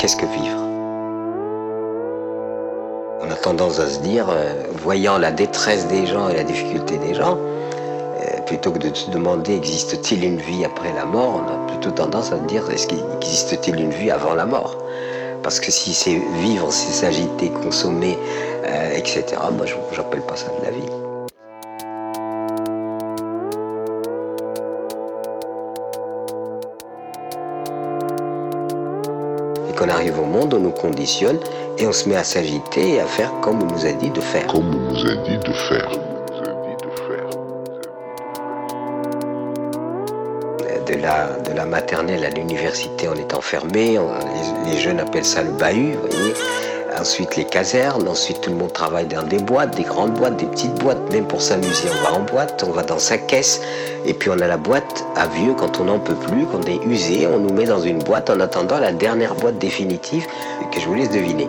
Qu'est-ce que vivre On a tendance à se dire, euh, voyant la détresse des gens et la difficulté des gens, euh, plutôt que de se demander existe-t-il une vie après la mort, on a plutôt tendance à se dire existe-t-il une vie avant la mort? Parce que si c'est vivre, c'est s'agiter, consommer, euh, etc., moi je n'appelle pas ça de la vie. On arrive au monde, on nous conditionne et on se met à s'agiter et à faire comme on nous a dit de faire. Comme on nous a dit de faire. De la, de la maternelle à l'université, on est enfermé. les, jeunes appellent ça le bahut, vous voyez. Ensuite, les casernes. Ensuite, tout le monde travaille dans des boîtes, des grandes boîtes, des petites boîtes. Même pour s'amuser, on va en boîte, on va dans sa caisse. Et puis, on a la boîte à vieux quand on n'en peut plus, quand on est usé. On nous met dans une boîte en attendant la dernière boîte définitive que je vous laisse deviner.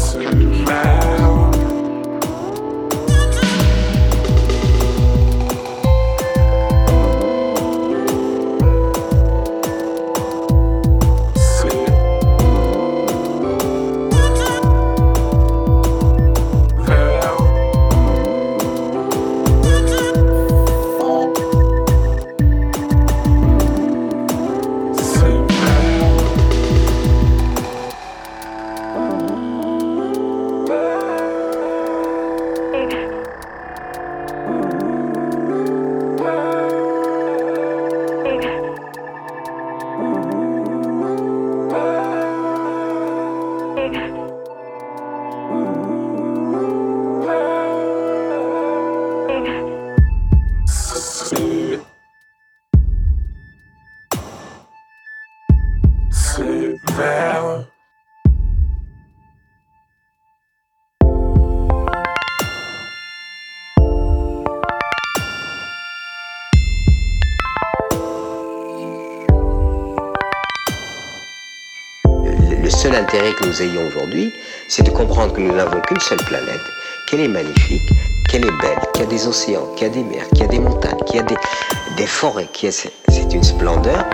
nous ayons aujourd'hui, c'est de comprendre que nous n'avons qu'une seule planète, qu'elle est magnifique, qu'elle est belle, qu'il y a des océans, qu'il y a des mers, qu'il y a des montagnes, qu'il y a des, forêts, c'est une splendeur,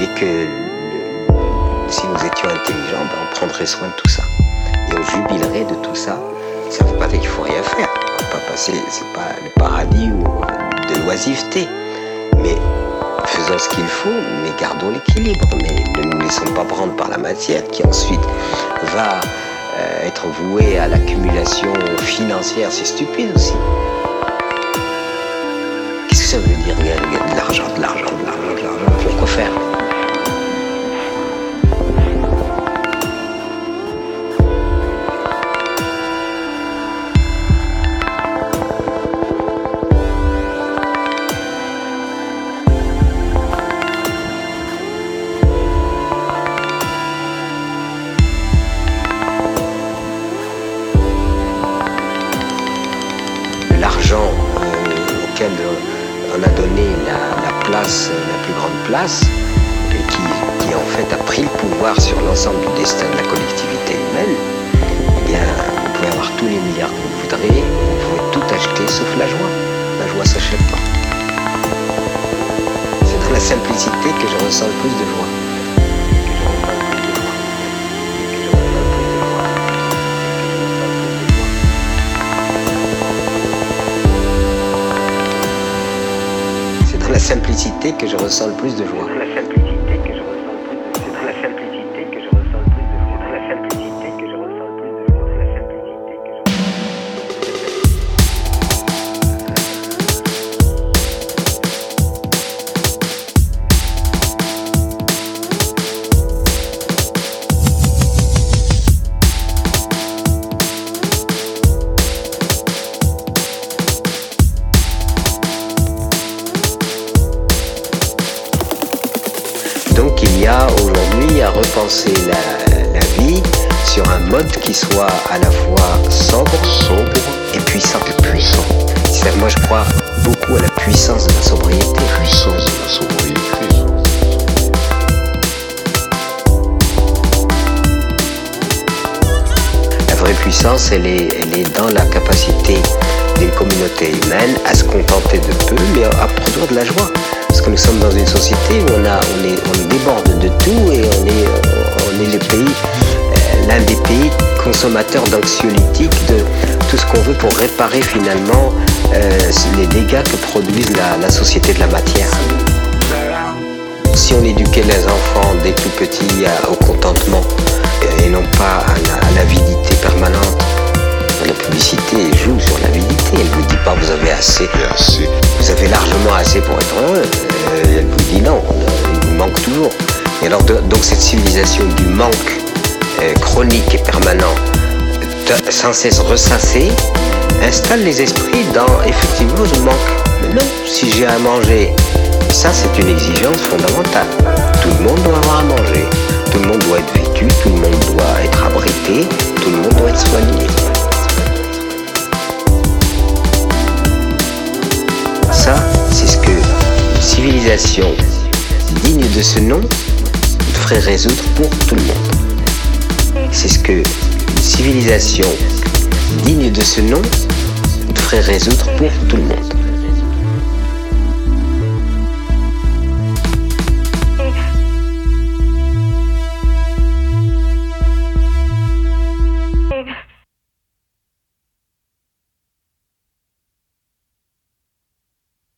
et que si nous étions intelligents, ben, on prendrait soin de tout ça. Et on jubilerait de tout ça. Ça ne veut pas dire qu'il faut rien faire. On va pas passer, c'est pas le paradis ou de l'oisiveté. Mais faisons ce qu'il faut, mais gardons l'équilibre. Mais ne nous laissons pas prendre par la matière qui ensuite va euh, être vouée à l'accumulation financière. C'est stupide aussi. Qu'est-ce que ça veut dire et qui, en fait a pris le pouvoir sur l'ensemble du destin de la collectivité humaine, eh bien, vous pouvez avoir tous les milliards que vous voudrez, vous pouvez tout acheter sauf la joie. La joie s'achète pas. C'est dans la simplicité que je ressens le plus de joie. La simplicité que je ressens le plus de joie. Repenser la, la vie sur un mode qui soit à la fois sobre, Sobre et puissant. et puissant. C'est-à-dire, moi je crois beaucoup à la puissance de la sobriété. Puissance de la sobriété. La vraie puissance, elle est, elle est dans la capacité d'une communauté humaine à se contenter de peu, mais à produire de la joie. Parce que nous sommes dans une société où on, a, on, est, on déborde de tout et on est, euh, on est le pays, euh, l'un des pays consommateurs d'anxiolytiques, de tout ce qu'on veut pour réparer finalement euh, les dégâts que produisent la, la société de la matière. Si on éduquait les enfants dès tout petits à- au contentement euh, et non pas à la- à l'avidité permanente, la publicité joue sur l'avidité. Elle vous dit pas vous avez assez. vous avez largement assez pour être heureux. Euh, elle vous dit non, euh, il manque toujours. Et alors donc cette civilisation du manque euh, chronique et permanent, de- sans cesse ressassé, installe les esprits dans effectivement je manque. Mais non, si j'ai à manger, ça c'est une exigence fondamentale. Tout le monde doit avoir à manger, tout le monde doit être vêtu, tout le monde doit être abrité, tout le monde doit être soigné. Civilisation digne de ce nom ferait résoudre pour tout le monde. C'est ce que une civilisation digne de ce nom ferait résoudre pour tout le monde.